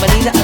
Money.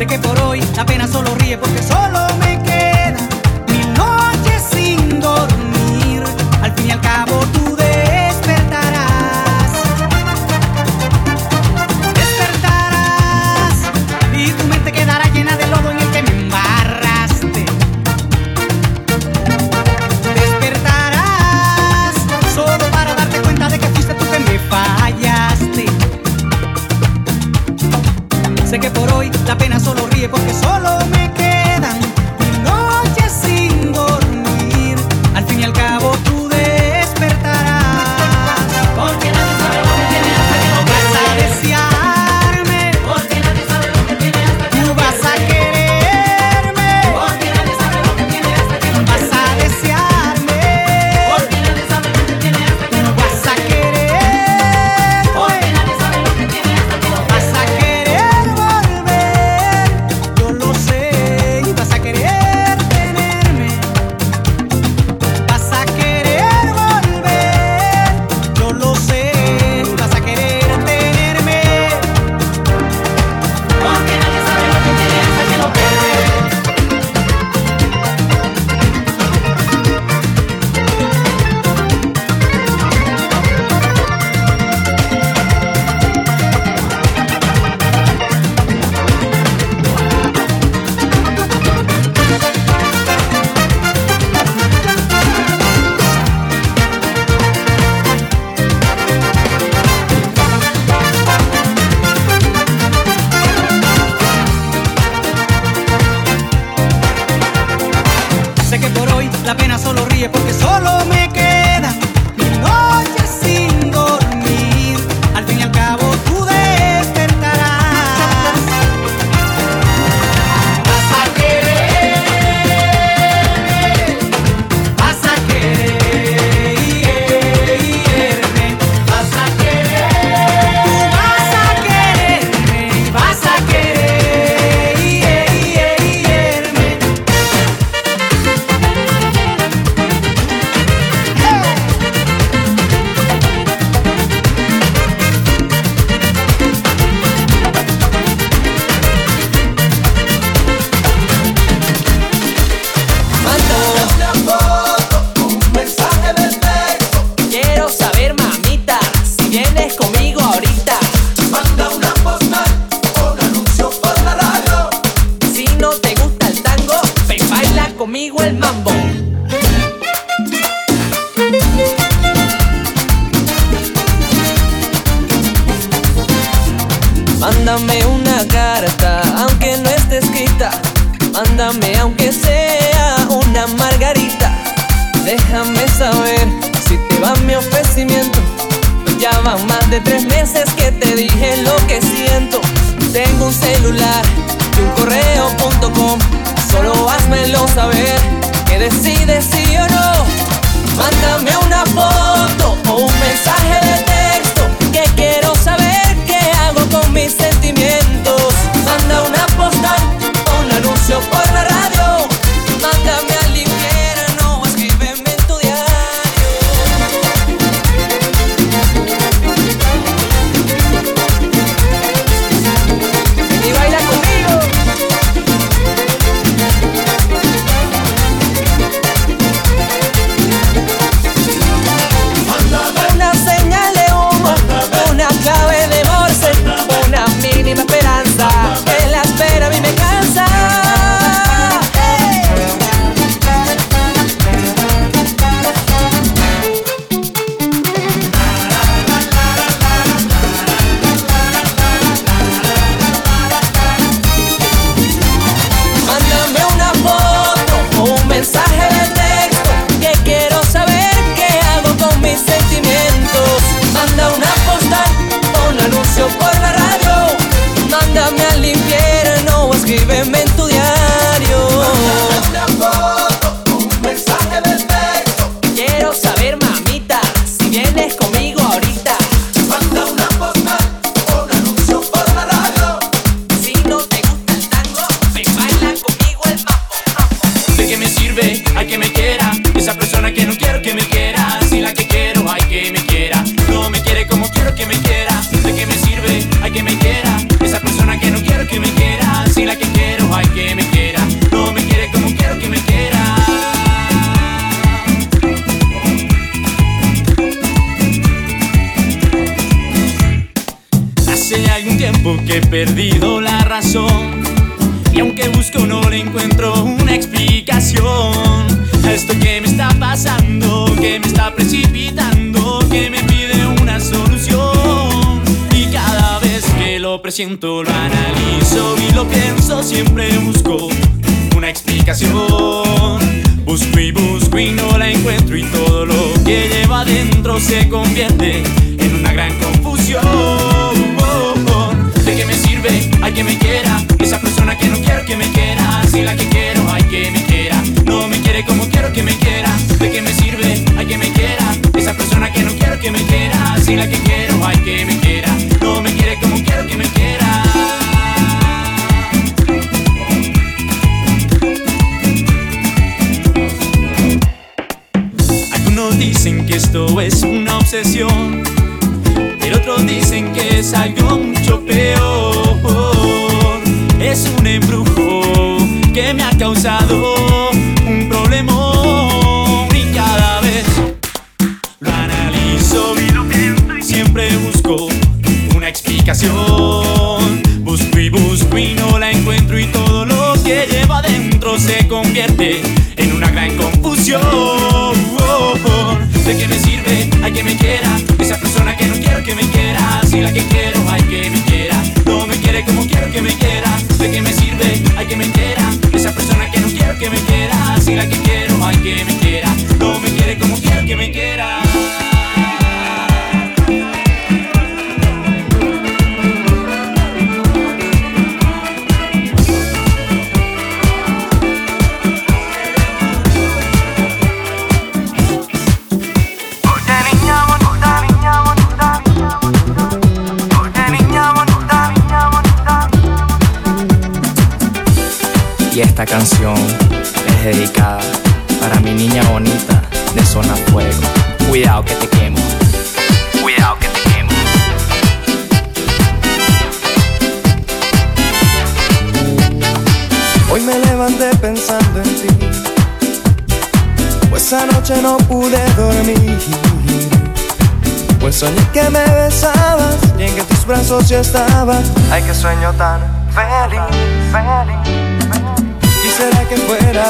Sé que por hoy la pena solo ríe porque solo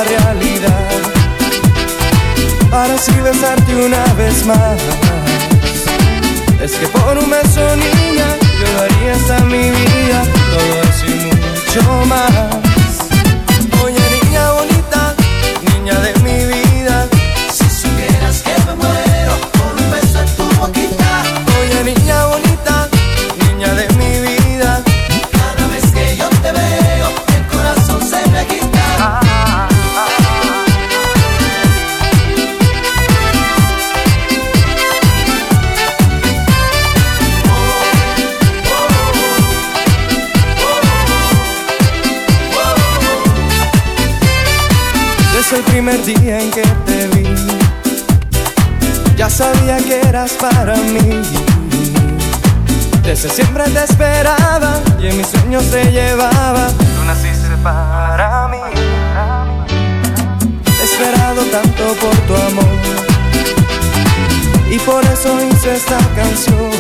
realidad para así besarte una vez más. Es que por un beso, niña, yo daría hasta mi vida, todo eso y mucho más. Primer día en que te vi, ya sabía que eras para mí. Desde siempre te esperaba y en mis sueños te llevaba. Tú naciste para mí. He esperado tanto por tu amor y por eso hice esta canción.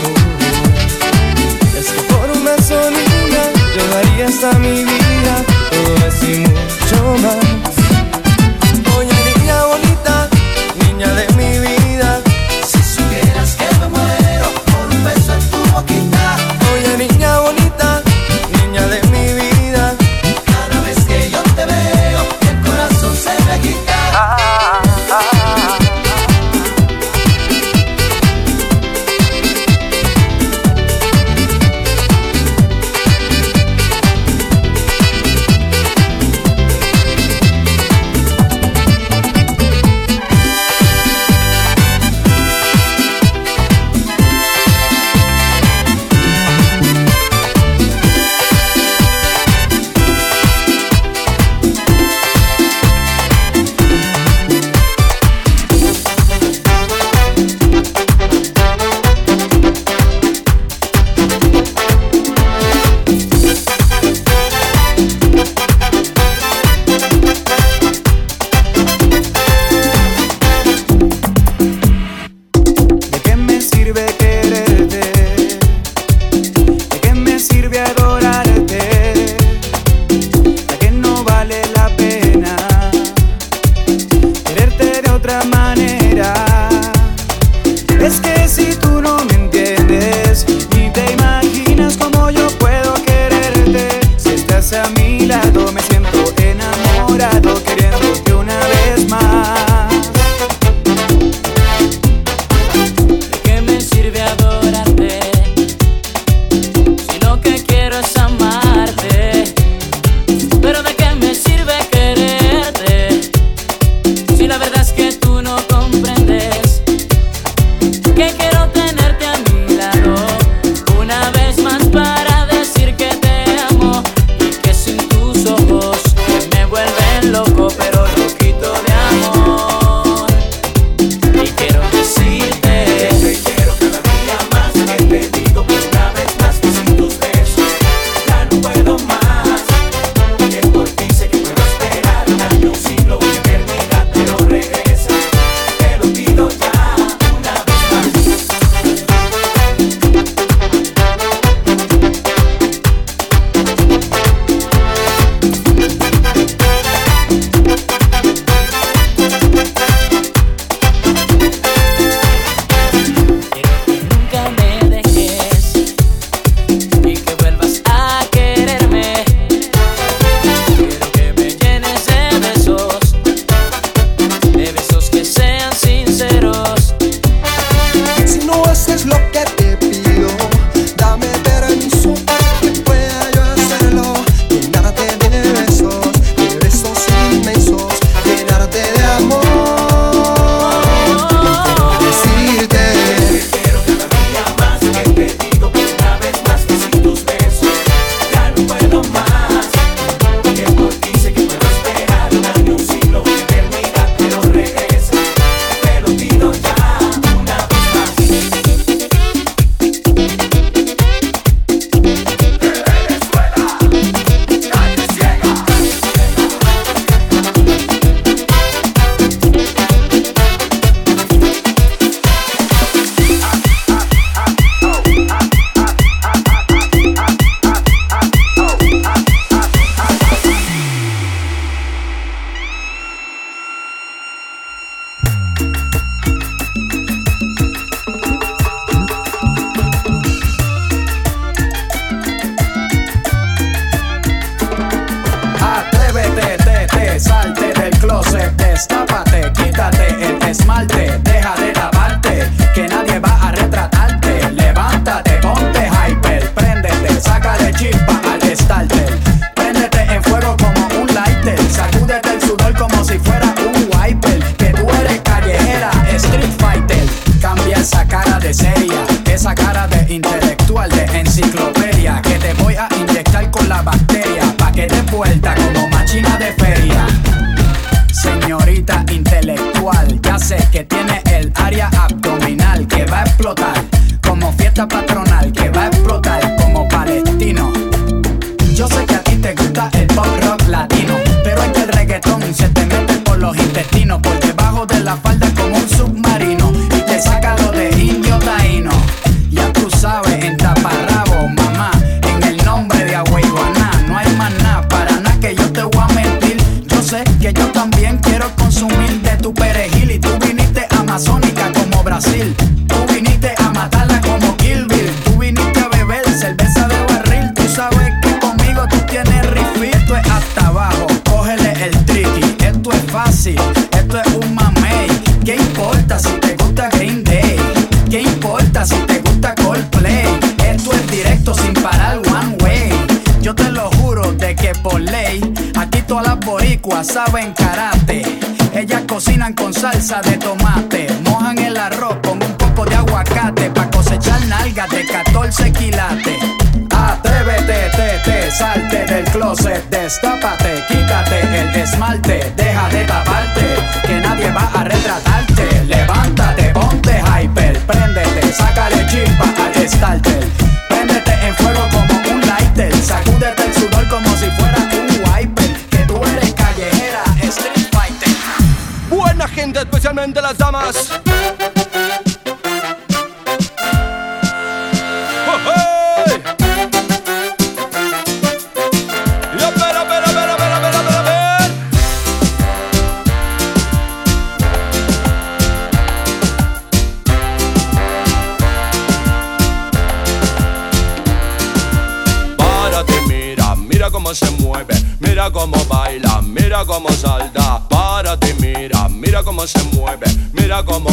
Es que por un beso niña yo daría mi vida, todo eso y mucho más. Niña de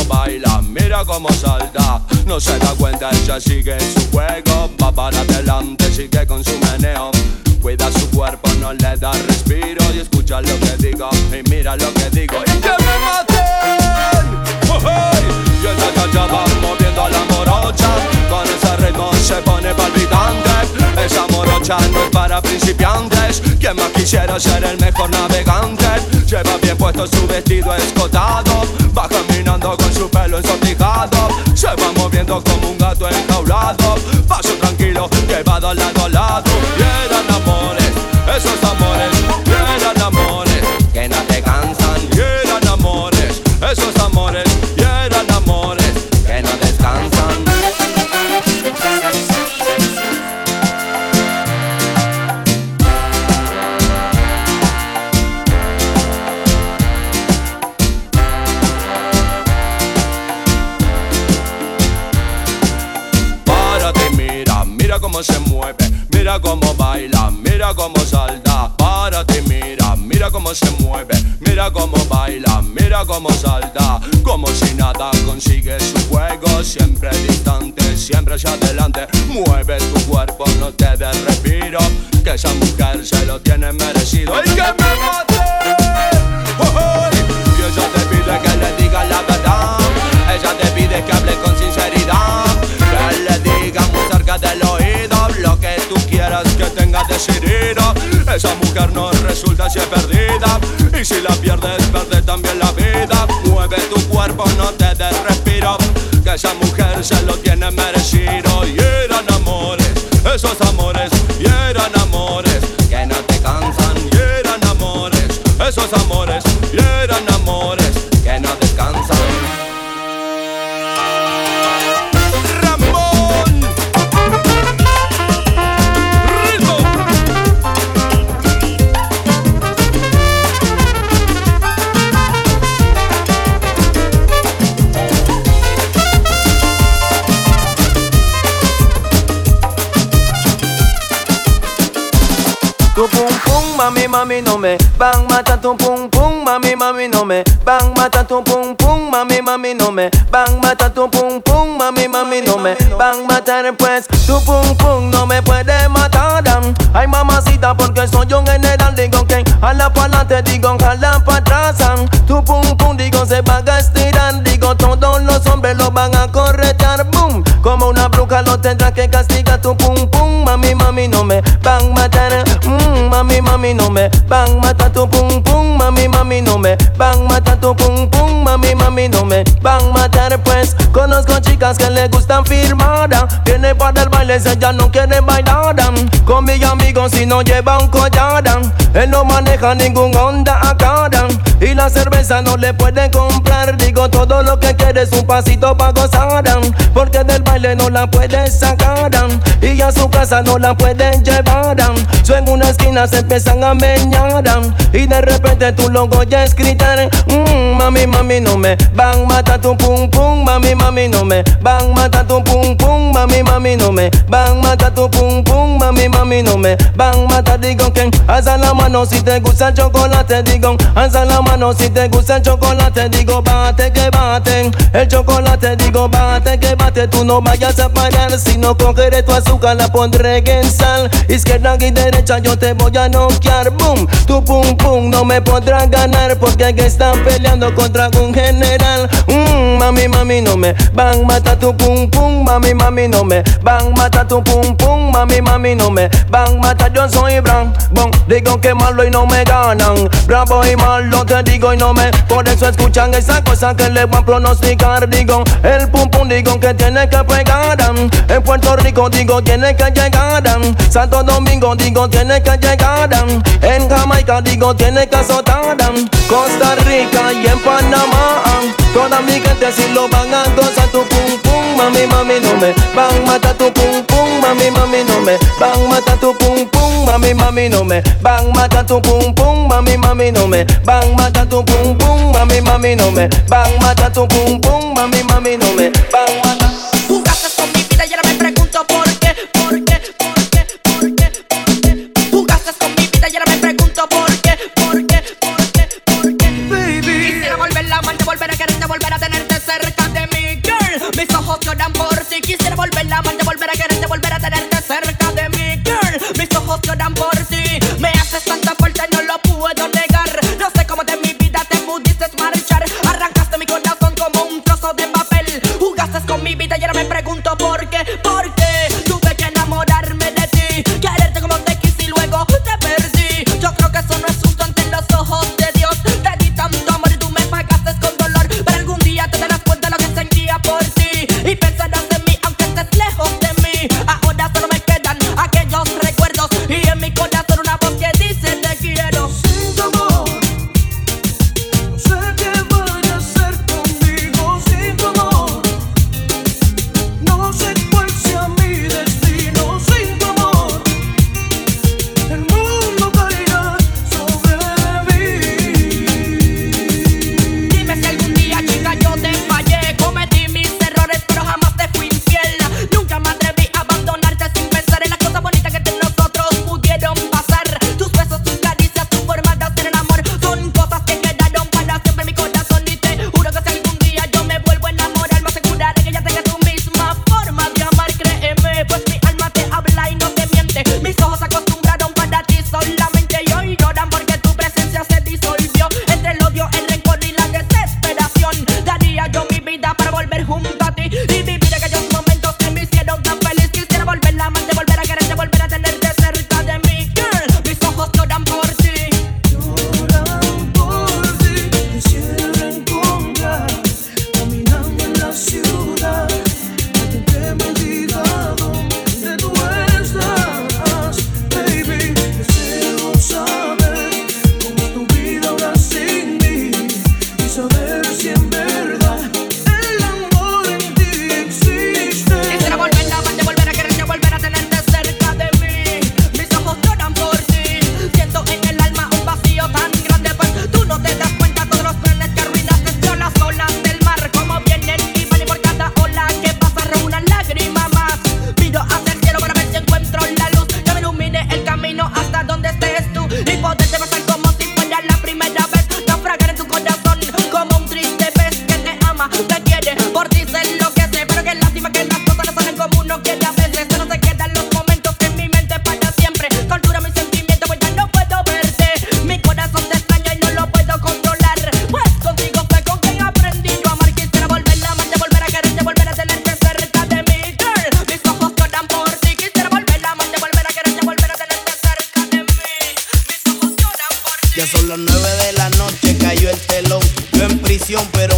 baila, mira cómo salta. No se da cuenta, ella sigue su juego, va para adelante, sigue con su meneo. Cuida su cuerpo, no le da respiro y escucha lo que digo y mira lo que digo. ¡Y que me maten! ¡Oh, hey! Y ella ya va moviendo la morocha, con ese ritmo se pone palpitante. Esa morocha no es para principiantes. Quien más quisiera ser el mejor navegante. Lleva bien puesto su vestido escotado. Va caminando con su pelo ensortijado. Se va moviendo como un gato enjaulado. Paso tranquilo va de lado a lado. Y eran amores, esos amores. Cómo salta. Párate y mira, mira cómo se mueve, mira cómo baila, mira cómo salta. Como si nada consigue su juego, siempre distante, siempre hacia adelante. Mueve tu cuerpo, no te des respiro, que esa mujer se lo tiene merecido. ¡Y que me mate! ¡Oh, oh! Y ella te pide que le diga la verdad, ella te pide que hable con sinceridad. Esa mujer no resulta si es perdida. Y si la pierdes, pierde también la vida. Mueve tu cuerpo, no te des respiro. Que esa mujer se lo tiene merecido. Y eran amores, esos amores, y eran amores que no te cansan. Y eran amores, esos amores, me bang mata tu pum pum, mami, mami, no me bang mata tu pum pum, mami, mami, no me bang mata tu pum pum, mami, mami, no me bang matar pues tu pum pum no me puede matar. Ay mamacita porque soy un general digo que jala pa' adelante digo jala pa' atrás. Tu pum pum digo se va a estirar digo todos los hombres lo van a corretear boom. Como una bruja lo tendrá que castigar tu pum pum, mami, mami, no me van matar. Mm, mami, mami, no me van matar tu pum pum, mami, mami, no me van matar tu pum pum, mami, mami, no me van matar pues. Conozco chicas que le gustan firmada, viene para el baile, ella no quiere bailar. Con mis amigos si no lleva un collar, él no maneja ningún Honda acá. La cerveza no le puede comprar, digo todo lo que quiere es un pasito pa' gozar. Porque del baile no la puedes sacar y a su casa no la pueden llevar. So en una esquina se empiezan a meñar y de repente tu logo ya es gritar. Mm, mami, mami, no me van mata tu pum pum, mami, mami, no me van mata tu pum pum, mami, mami, no me van mata tu pum pum, mami, mami, no me van mata. Digo que alza la mano si te gusta el chocolate, digo alza la mano si te gusta el chocolate, digo bate que bate el chocolate, digo bate que bate, tú no vayas a parar si no cogeré tu azúcar la pondré en sal. Izquierda y derecha yo te voy a noquear, boom, tu pum pum no me podrás ganar porque aquí están peleando contra un general. Mm, mami, mami, no me van mata tu pum pum, mami, mami, no me van mata tu pum pum, mami, mami, no me van mata yo soy Bran, bon, digo que malo y no me ganan, bravo y malo te digo y no me, por eso escuchan esa cosa que le voy a pronosticar, digo, el pum pum digo que tiene que pegar, en Puerto Rico digo tiene que llegar, Santo Domingo digo tiene que llegar, en Jamaica digo tiene que azotar, Costa Rica y en Panamá, toda mi gente si lo van a gozar tu pum pum, mami mami no me van mata tu pum pum, mami mami no me van mata tu pum pum, mami mami no me van mata tu pum pum, mami mami no me van mata tu pum pum, mami mami no me van mata tu pum pum, mami mami no me van mata. Jugaste con mi vida y ahora me pregunto por qué, por qué, por qué, por qué, por qué. Jugaste con mi vida y ahora me pregunto por qué, por qué, por qué, por qué. Baby. Quisiera volver la amarte, volver a quererte, volver a tenerte cerca de mí, girl. Mis ojos lloran por ti. Quisiera volver la amarte, volver a quererte, volver a tenerte cerca de mí, girl. Mis ojos lloran por ti. Me haces tanta Pero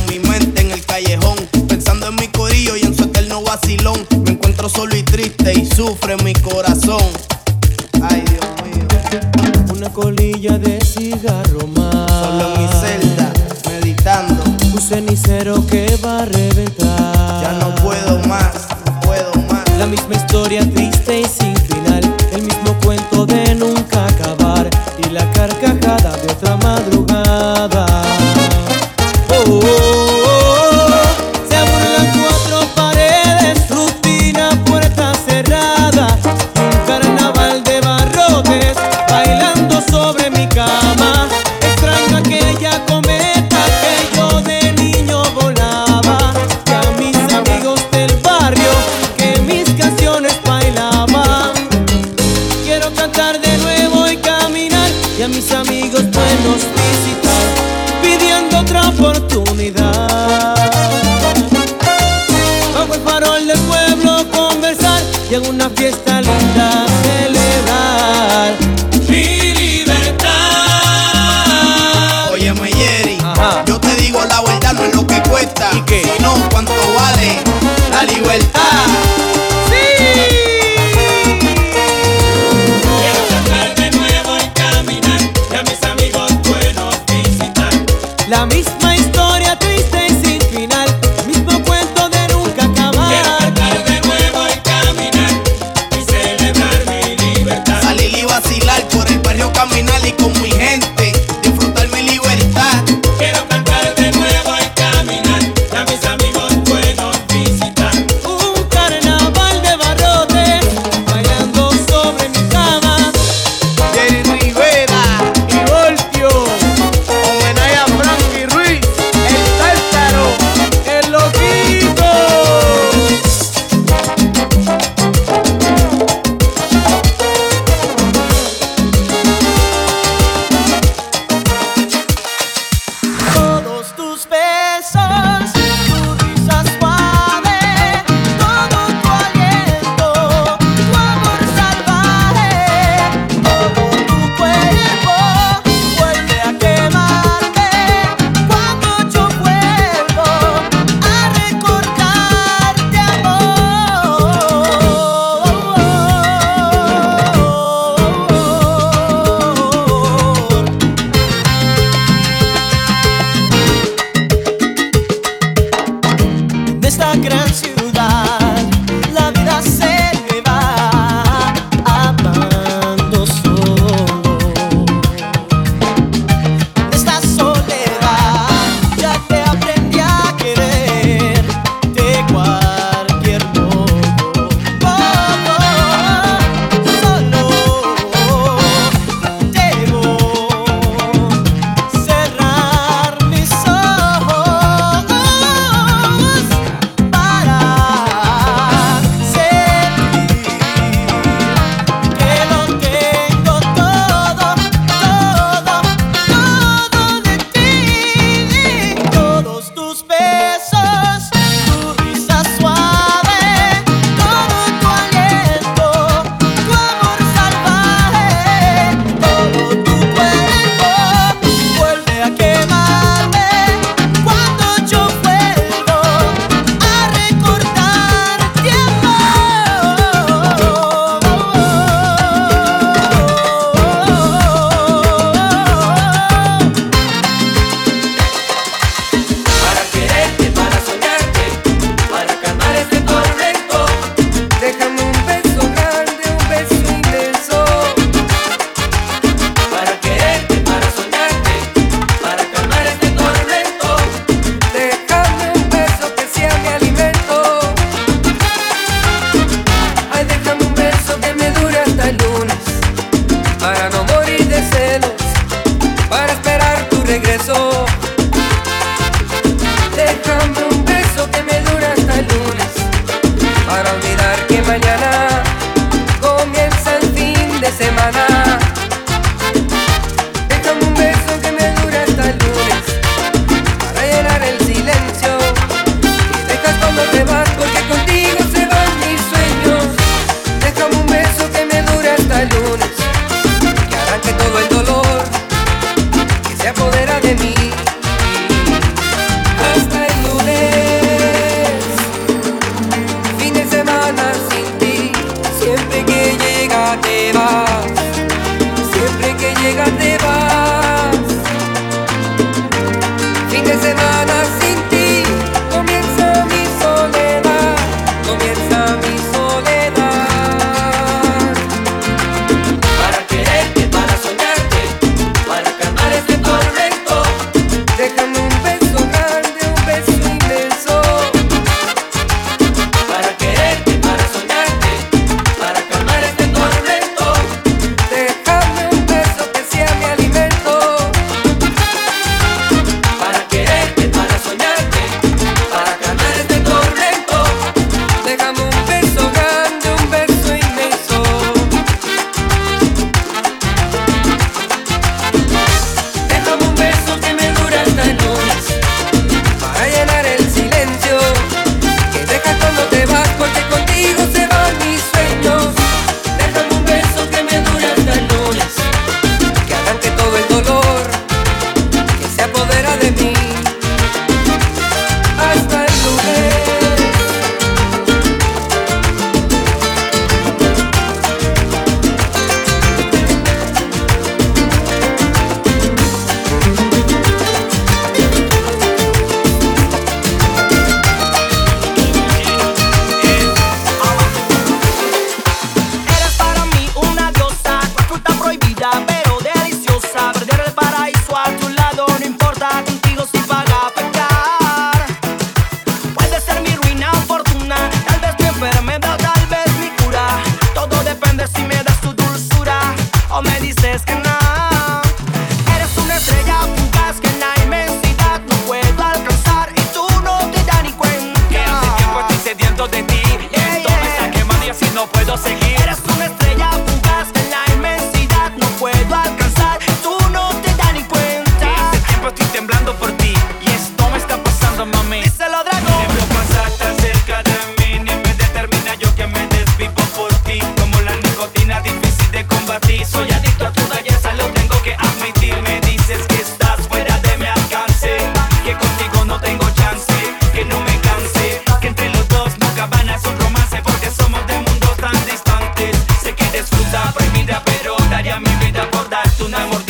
contacto, un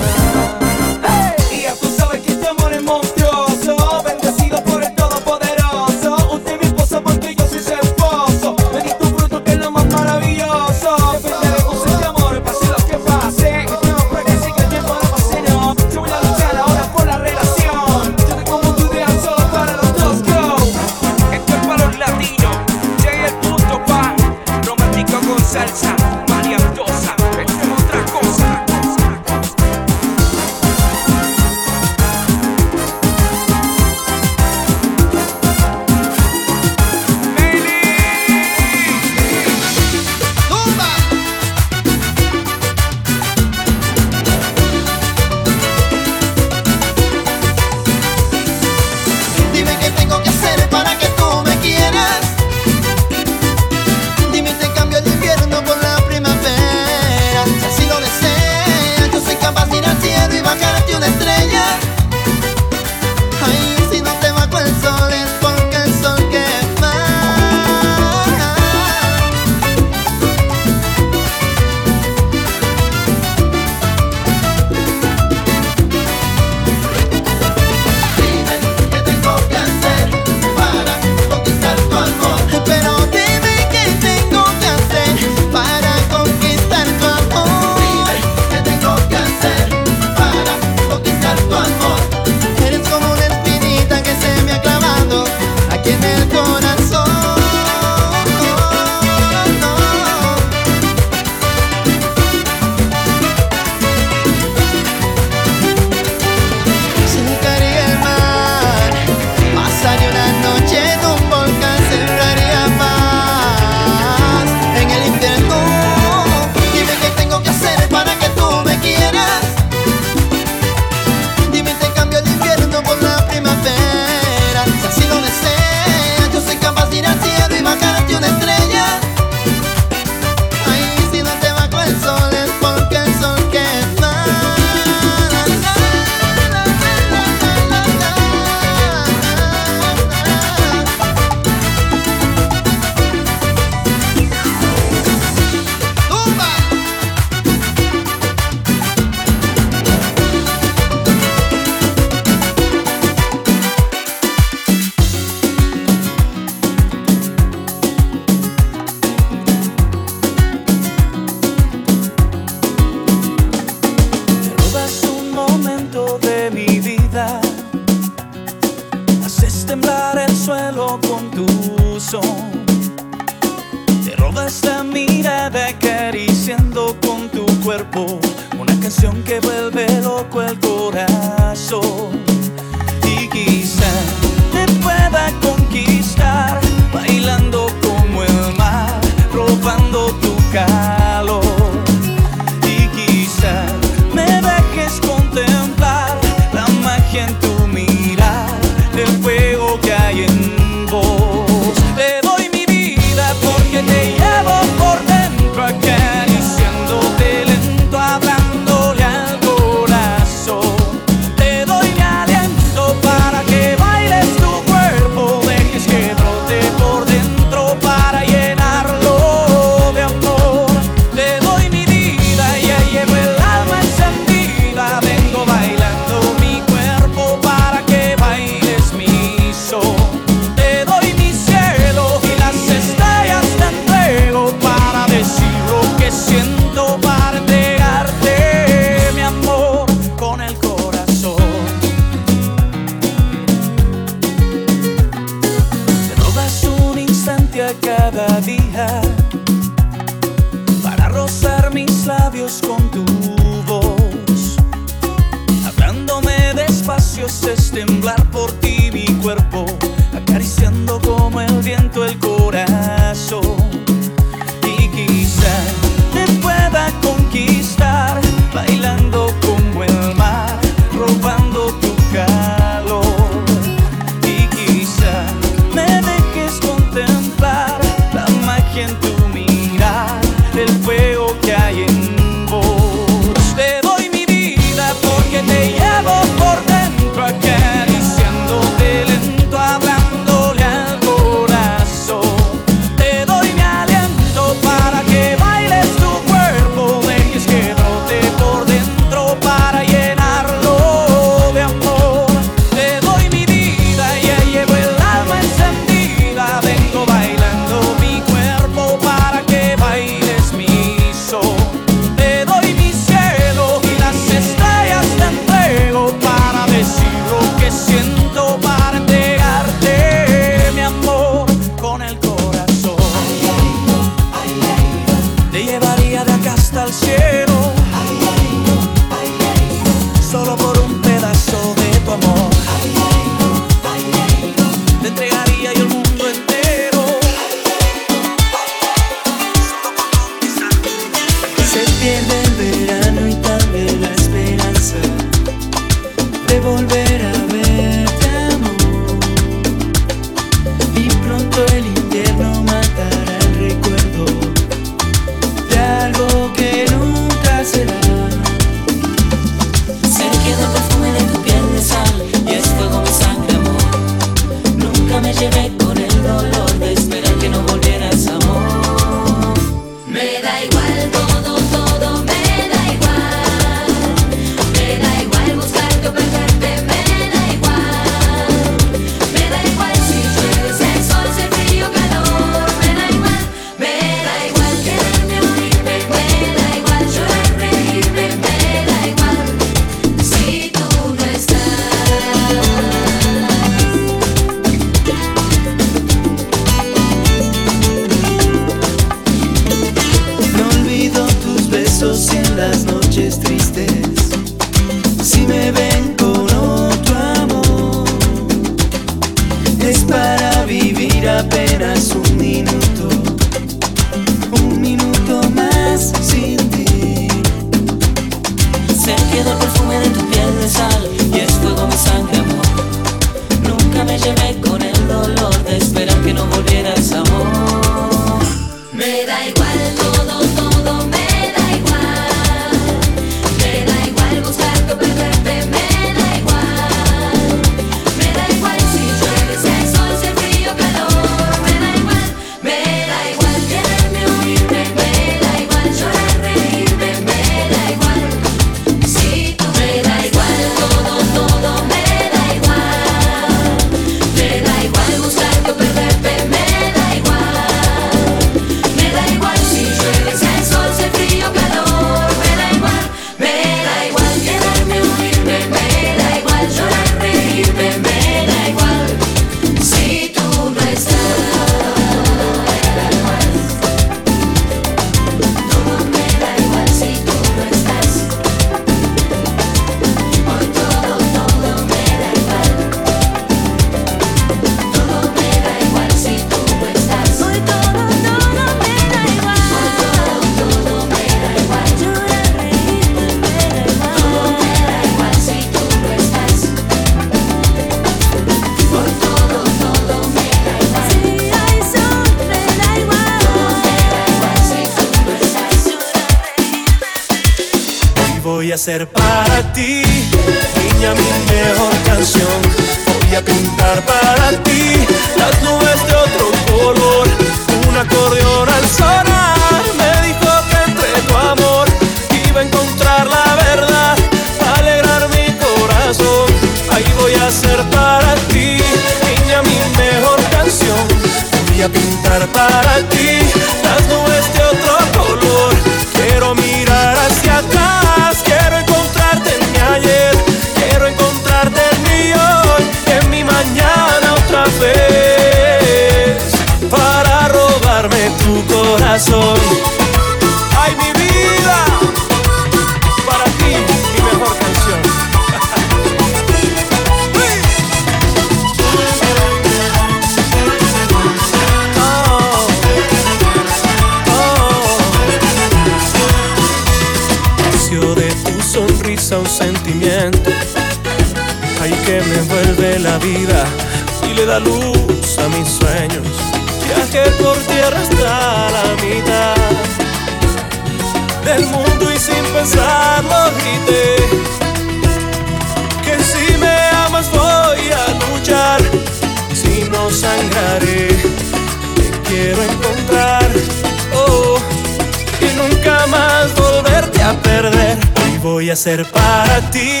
a hacer para ti,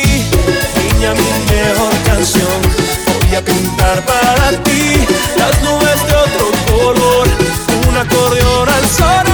niña, mi mejor canción. Voy a pintar para ti las nubes de otro color, un acordeón al sol.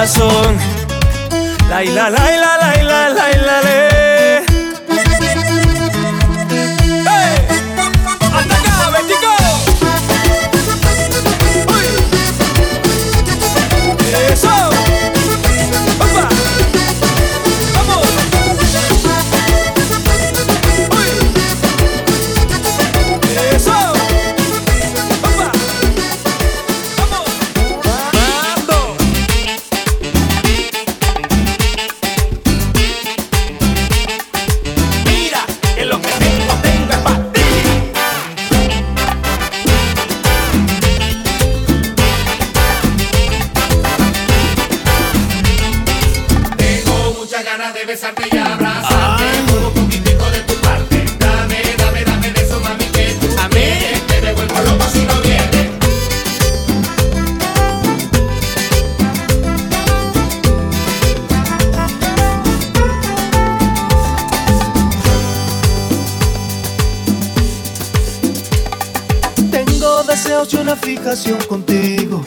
corazón. La la la la contigo.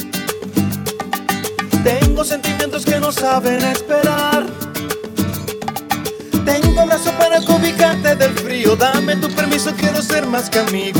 Tengo sentimientos que no saben esperar. Tengo un abrazo para ubicarte del frío. Dame tu permiso, quiero ser más que amigo.